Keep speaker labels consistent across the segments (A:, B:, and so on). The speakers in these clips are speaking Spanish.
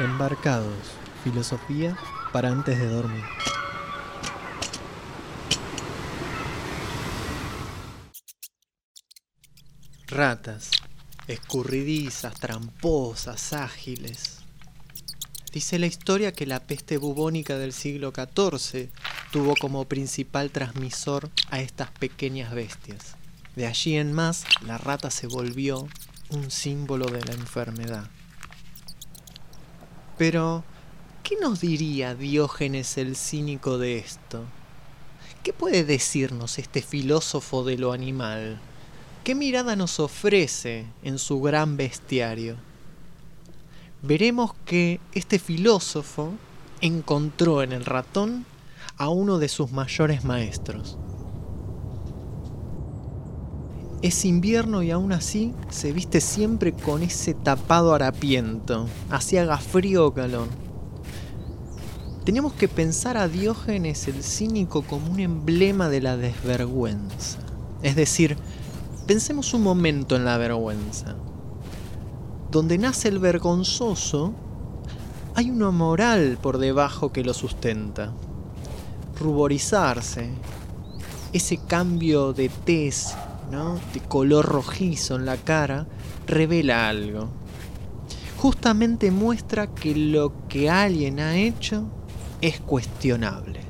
A: Embarcados, filosofía para antes de dormir. Ratas, escurridizas, tramposas, ágiles. Dice la historia que la peste bubónica del siglo XIV tuvo como principal transmisor a estas pequeñas bestias. De allí en más, la rata se volvió un símbolo de la enfermedad. Pero, ¿qué nos diría Diógenes el cínico de esto? ¿Qué puede decirnos este filósofo de lo animal? ¿Qué mirada nos ofrece en su gran bestiario? Veremos que este filósofo encontró en el ratón a uno de sus mayores maestros. Es invierno y aún así se viste siempre con ese tapado harapiento, así haga frío o calor. Tenemos que pensar a Diógenes el cínico como un emblema de la desvergüenza. Es decir, pensemos un momento en la vergüenza. Donde nace el vergonzoso, hay una moral por debajo que lo sustenta. Ruborizarse, ese cambio de tez de color rojizo en la cara, revela algo. Justamente muestra que lo que alguien ha hecho es cuestionable.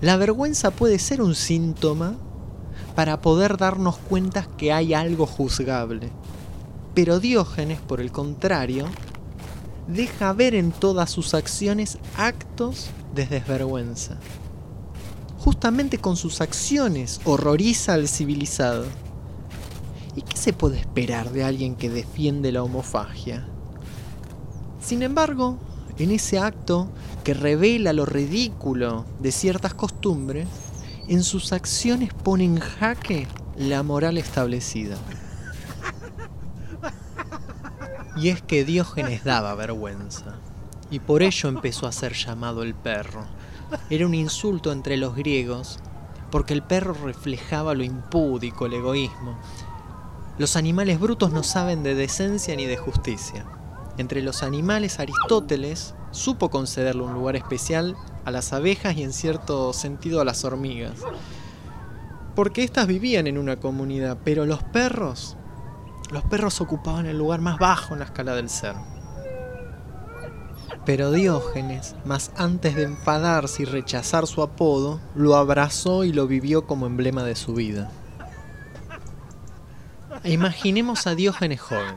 A: La vergüenza puede ser un síntoma para poder darnos cuenta que hay algo juzgable. Pero Diógenes, por el contrario, deja ver en todas sus acciones actos de desvergüenza justamente con sus acciones horroriza al civilizado. ¿Y qué se puede esperar de alguien que defiende la homofagia? Sin embargo, en ese acto que revela lo ridículo de ciertas costumbres, en sus acciones pone en jaque la moral establecida. Y es que Diógenes daba vergüenza, y por ello empezó a ser llamado el perro era un insulto entre los griegos, porque el perro reflejaba lo impúdico, el egoísmo. Los animales brutos no saben de decencia ni de justicia. Entre los animales Aristóteles supo concederle un lugar especial a las abejas y en cierto sentido a las hormigas. Porque éstas vivían en una comunidad, pero los perros, los perros ocupaban el lugar más bajo en la escala del ser. Pero Diógenes, más antes de enfadarse y rechazar su apodo, lo abrazó y lo vivió como emblema de su vida. Imaginemos a Diógenes joven,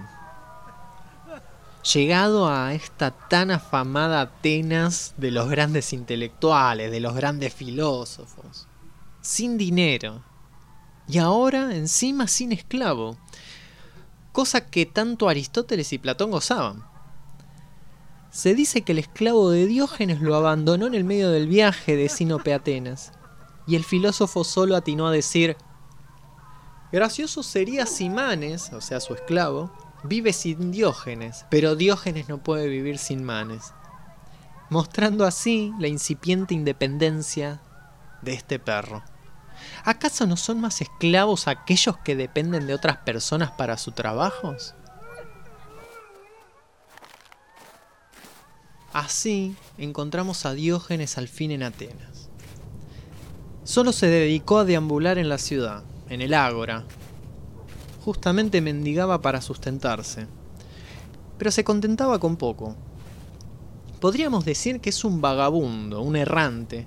A: llegado a esta tan afamada Atenas de los grandes intelectuales, de los grandes filósofos, sin dinero, y ahora encima sin esclavo, cosa que tanto Aristóteles y Platón gozaban. Se dice que el esclavo de Diógenes lo abandonó en el medio del viaje de Sinope a Atenas, y el filósofo solo atinó a decir, gracioso sería si Manes, o sea su esclavo, vive sin Diógenes, pero Diógenes no puede vivir sin Manes, mostrando así la incipiente independencia de este perro. ¿Acaso no son más esclavos aquellos que dependen de otras personas para sus trabajos? Así encontramos a Diógenes al fin en Atenas. Solo se dedicó a deambular en la ciudad, en el ágora. Justamente mendigaba para sustentarse. Pero se contentaba con poco. Podríamos decir que es un vagabundo, un errante.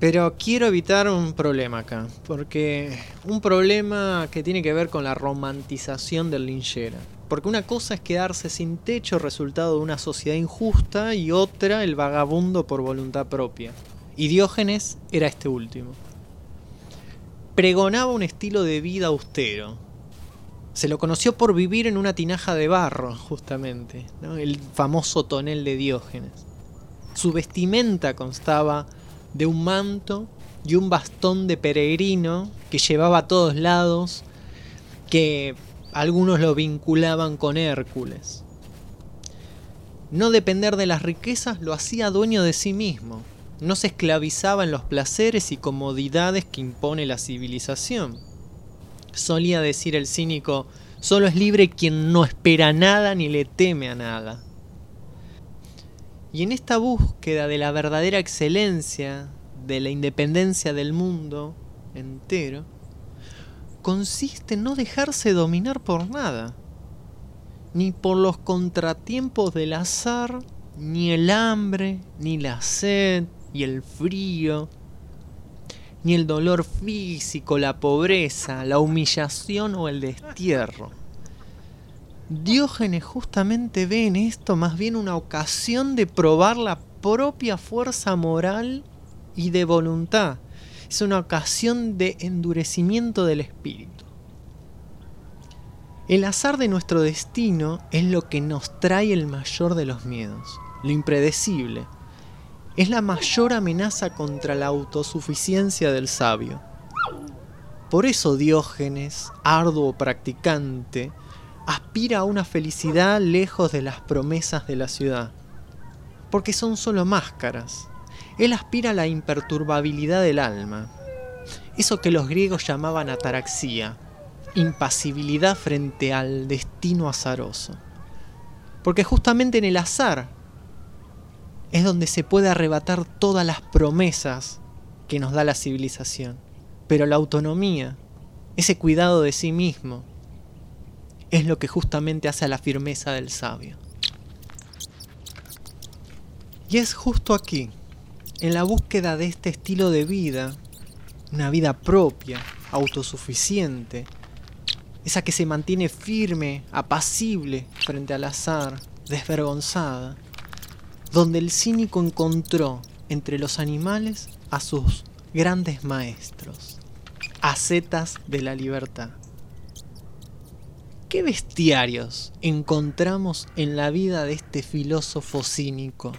A: Pero quiero evitar un problema acá, porque un problema que tiene que ver con la romantización del linchera. Porque una cosa es quedarse sin techo resultado de una sociedad injusta y otra el vagabundo por voluntad propia. Y Diógenes era este último. Pregonaba un estilo de vida austero. Se lo conoció por vivir en una tinaja de barro, justamente, el famoso tonel de Diógenes. Su vestimenta constaba de un manto y un bastón de peregrino que llevaba a todos lados, que algunos lo vinculaban con Hércules. No depender de las riquezas lo hacía dueño de sí mismo. No se esclavizaba en los placeres y comodidades que impone la civilización. Solía decir el cínico, Solo es libre quien no espera nada ni le teme a nada. Y en esta búsqueda de la verdadera excelencia, de la independencia del mundo entero, consiste en no dejarse dominar por nada, ni por los contratiempos del azar, ni el hambre, ni la sed y el frío, ni el dolor físico, la pobreza, la humillación o el destierro. Diógenes justamente ve en esto más bien una ocasión de probar la propia fuerza moral y de voluntad. Es una ocasión de endurecimiento del espíritu. El azar de nuestro destino es lo que nos trae el mayor de los miedos, lo impredecible. Es la mayor amenaza contra la autosuficiencia del sabio. Por eso Diógenes, arduo practicante, aspira a una felicidad lejos de las promesas de la ciudad, porque son solo máscaras. Él aspira a la imperturbabilidad del alma, eso que los griegos llamaban ataraxia, impasibilidad frente al destino azaroso. Porque justamente en el azar es donde se puede arrebatar todas las promesas que nos da la civilización. Pero la autonomía, ese cuidado de sí mismo, es lo que justamente hace a la firmeza del sabio. Y es justo aquí, en la búsqueda de este estilo de vida, una vida propia, autosuficiente, esa que se mantiene firme, apacible frente al azar, desvergonzada, donde el cínico encontró entre los animales a sus grandes maestros, ascetas de la libertad. ¿Qué bestiarios encontramos en la vida de este filósofo cínico?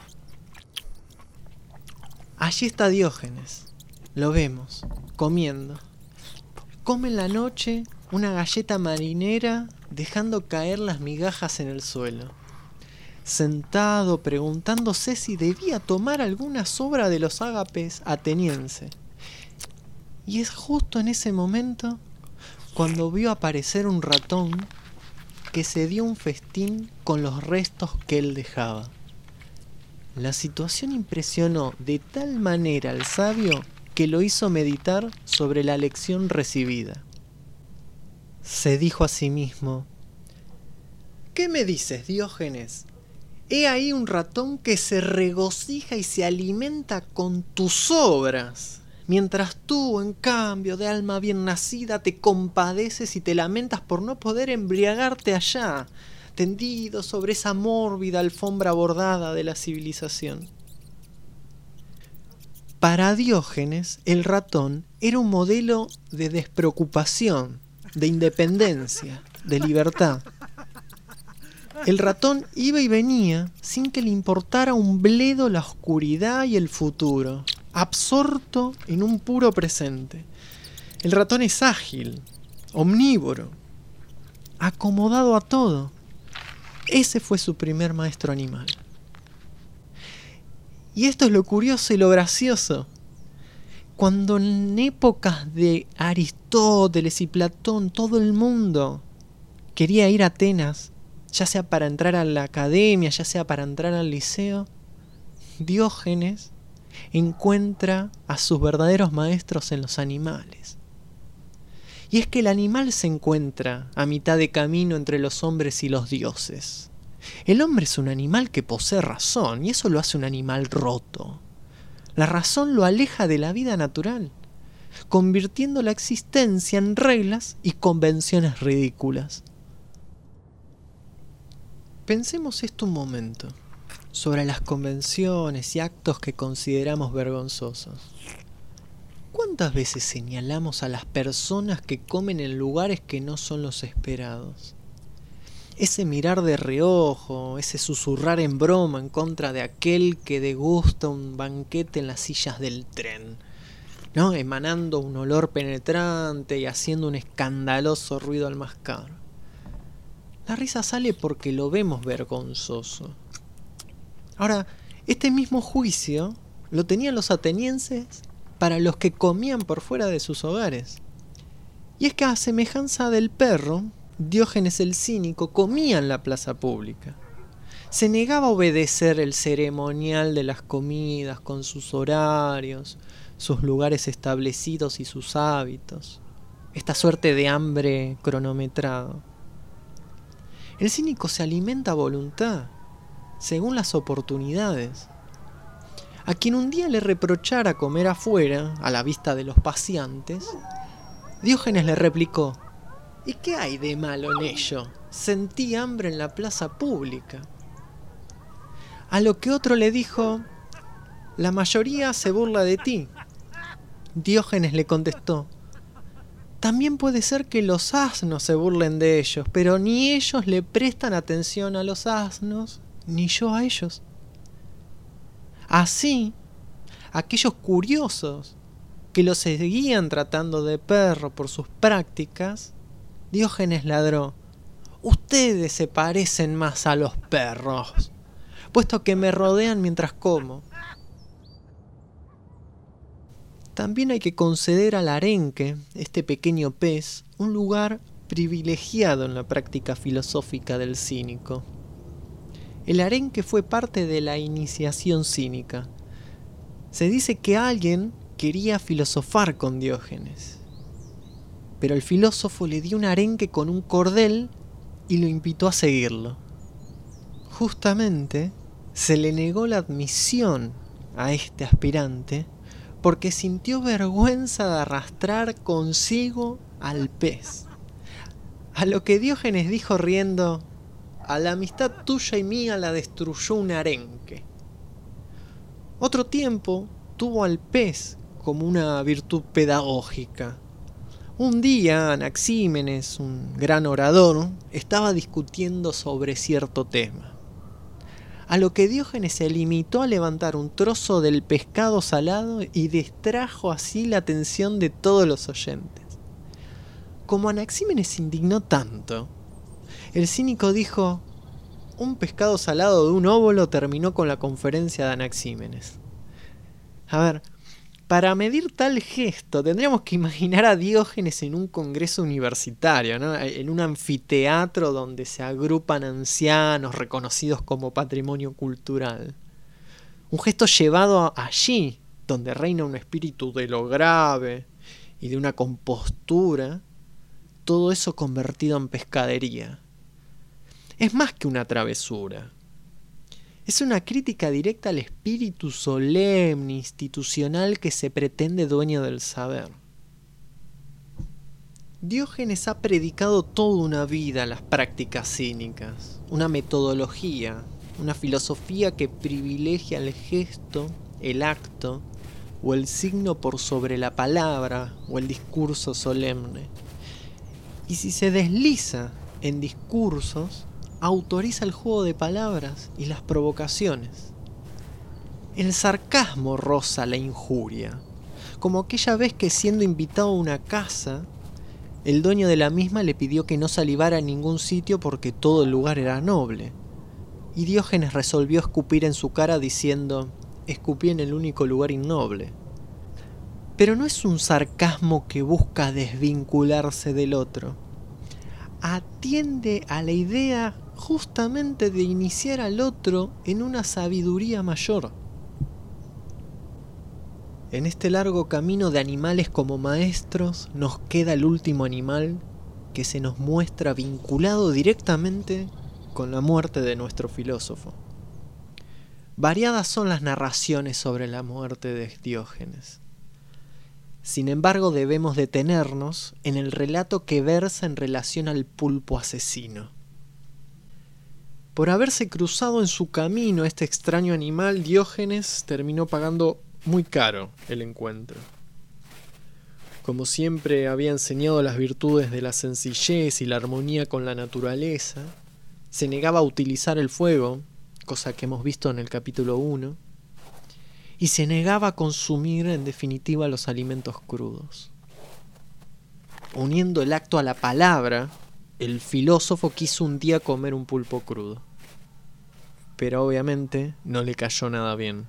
A: Allí está Diógenes, lo vemos, comiendo. Come en la noche una galleta marinera dejando caer las migajas en el suelo. Sentado preguntándose si debía tomar alguna sobra de los ágapes ateniense. Y es justo en ese momento cuando vio aparecer un ratón que se dio un festín con los restos que él dejaba. La situación impresionó de tal manera al sabio que lo hizo meditar sobre la lección recibida. Se dijo a sí mismo, ¿Qué me dices, Diógenes? He ahí un ratón que se regocija y se alimenta con tus obras mientras tú, en cambio, de alma bien nacida, te compadeces y te lamentas por no poder embriagarte allá, sobre esa mórbida alfombra bordada de la civilización. Para Diógenes, el ratón era un modelo de despreocupación, de independencia, de libertad. El ratón iba y venía sin que le importara un bledo la oscuridad y el futuro, absorto en un puro presente. El ratón es ágil, omnívoro, acomodado a todo. Ese fue su primer maestro animal. Y esto es lo curioso y lo gracioso. Cuando en épocas de Aristóteles y Platón todo el mundo quería ir a Atenas, ya sea para entrar a la academia, ya sea para entrar al liceo, Diógenes encuentra a sus verdaderos maestros en los animales. Y es que el animal se encuentra a mitad de camino entre los hombres y los dioses. El hombre es un animal que posee razón y eso lo hace un animal roto. La razón lo aleja de la vida natural, convirtiendo la existencia en reglas y convenciones ridículas. Pensemos esto un momento sobre las convenciones y actos que consideramos vergonzosos. ¿Cuántas veces señalamos a las personas que comen en lugares que no son los esperados? Ese mirar de reojo, ese susurrar en broma en contra de aquel que degusta un banquete en las sillas del tren, ¿no? emanando un olor penetrante y haciendo un escandaloso ruido al mascar. La risa sale porque lo vemos vergonzoso Ahora, este mismo juicio lo tenían los atenienses para los que comían por fuera de sus hogares. Y es que a semejanza del perro, Diógenes el cínico comía en la plaza pública. Se negaba a obedecer el ceremonial de las comidas con sus horarios, sus lugares establecidos y sus hábitos, esta suerte de hambre cronometrado. El cínico se alimenta a voluntad, según las oportunidades. A quien un día le reprochara comer afuera, a la vista de los paseantes, Diógenes le replicó, ¿y qué hay de malo en ello? Sentí hambre en la plaza pública. A lo que otro le dijo, la mayoría se burla de ti. Diógenes le contestó, también puede ser que los asnos se burlen de ellos, pero ni ellos le prestan atención a los asnos, ni yo a ellos. Así, aquellos curiosos que lo seguían tratando de perro por sus prácticas, Diógenes ladró, ustedes se parecen más a los perros, puesto que me rodean mientras como. También hay que conceder al arenque, este pequeño pez, un lugar privilegiado en la práctica filosófica del cínico. El arenque fue parte de la iniciación cínica. Se dice que alguien quería filosofar con Diógenes, pero el filósofo le dio un arenque con un cordel y lo invitó a seguirlo. Justamente se le negó la admisión a este aspirante porque sintió vergüenza de arrastrar consigo al pez. A lo que Diógenes dijo riendo, a la amistad tuya y mía la destruyó un arenque. Otro tiempo tuvo al pez como una virtud pedagógica. Un día Anaxímenes, un gran orador, estaba discutiendo sobre cierto tema a lo que Diógenes se limitó a levantar un trozo del pescado salado y distrajo así la atención de todos los oyentes. Como Anaxímenes se indignó tanto, el cínico dijo, un pescado salado de un óvulo terminó con la conferencia de Anaxímenes. A ver, para medir tal gesto tendríamos que imaginar a Diógenes en un congreso universitario, en un anfiteatro donde se agrupan ancianos reconocidos como patrimonio cultural. Un gesto llevado allí, donde reina un espíritu de lo grave y de una compostura, todo eso convertido en pescadería. Es más que una travesura es una crítica directa al espíritu solemne, institucional que se pretende dueño del saber. Diógenes ha predicado toda una vida las prácticas cínicas, una metodología, una filosofía que privilegia el gesto, el acto o el signo por sobre la palabra o el discurso solemne. Y si se desliza en discursos, autoriza el juego de palabras y las provocaciones. El sarcasmo roza la injuria, como aquella vez que siendo invitado a una casa, el dueño de la misma le pidió que no salivara en ningún sitio porque todo el lugar era noble. Y Diógenes resolvió escupir en su cara diciendo, escupí en el único lugar innoble. Pero no es un sarcasmo que busca desvincularse del otro. Atiende a la idea justamente de iniciar al otro en una sabiduría mayor. En este largo camino de animales como maestros nos queda el último animal que se nos muestra vinculado directamente con la muerte de nuestro filósofo. Variadas son las narraciones sobre la muerte de Diógenes. Sin embargo, debemos detenernos en el relato que versa en relación al pulpo asesino. Por haberse cruzado en su camino este extraño animal, Diógenes terminó pagando muy caro el encuentro. Como siempre había enseñado las virtudes de la sencillez y la armonía con la naturaleza, se negaba a utilizar el fuego, cosa que hemos visto en el capítulo 1, y se negaba a consumir en definitiva los alimentos crudos. Uniendo el acto a la palabra, el filósofo quiso un día comer un pulpo crudo pero obviamente no le cayó nada bien.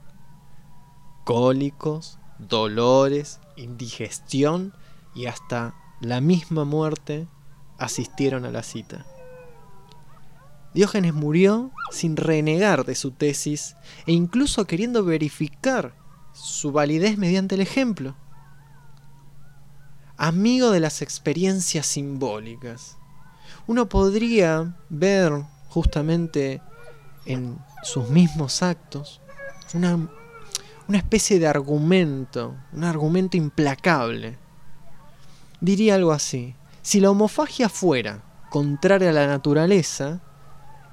A: Cólicos, dolores, indigestión y hasta la misma muerte asistieron a la cita. Diógenes murió sin renegar de su tesis e incluso queriendo verificar su validez mediante el ejemplo. Amigo de las experiencias simbólicas. Uno podría ver justamente en sus mismos actos una, una especie de argumento, un argumento implacable. Diría algo así, si la homofagia fuera contraria a la naturaleza,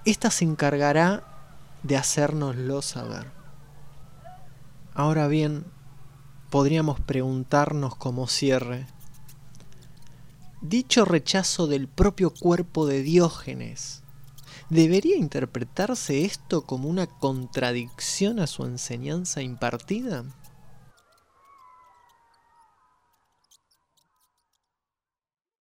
A: ésta se encargará de hacérnoslo saber. Ahora bien, podríamos preguntarnos como cierre, dicho rechazo del propio cuerpo de Diógenes, ¿debería interpretarse esto como una contradicción a su enseñanza impartida?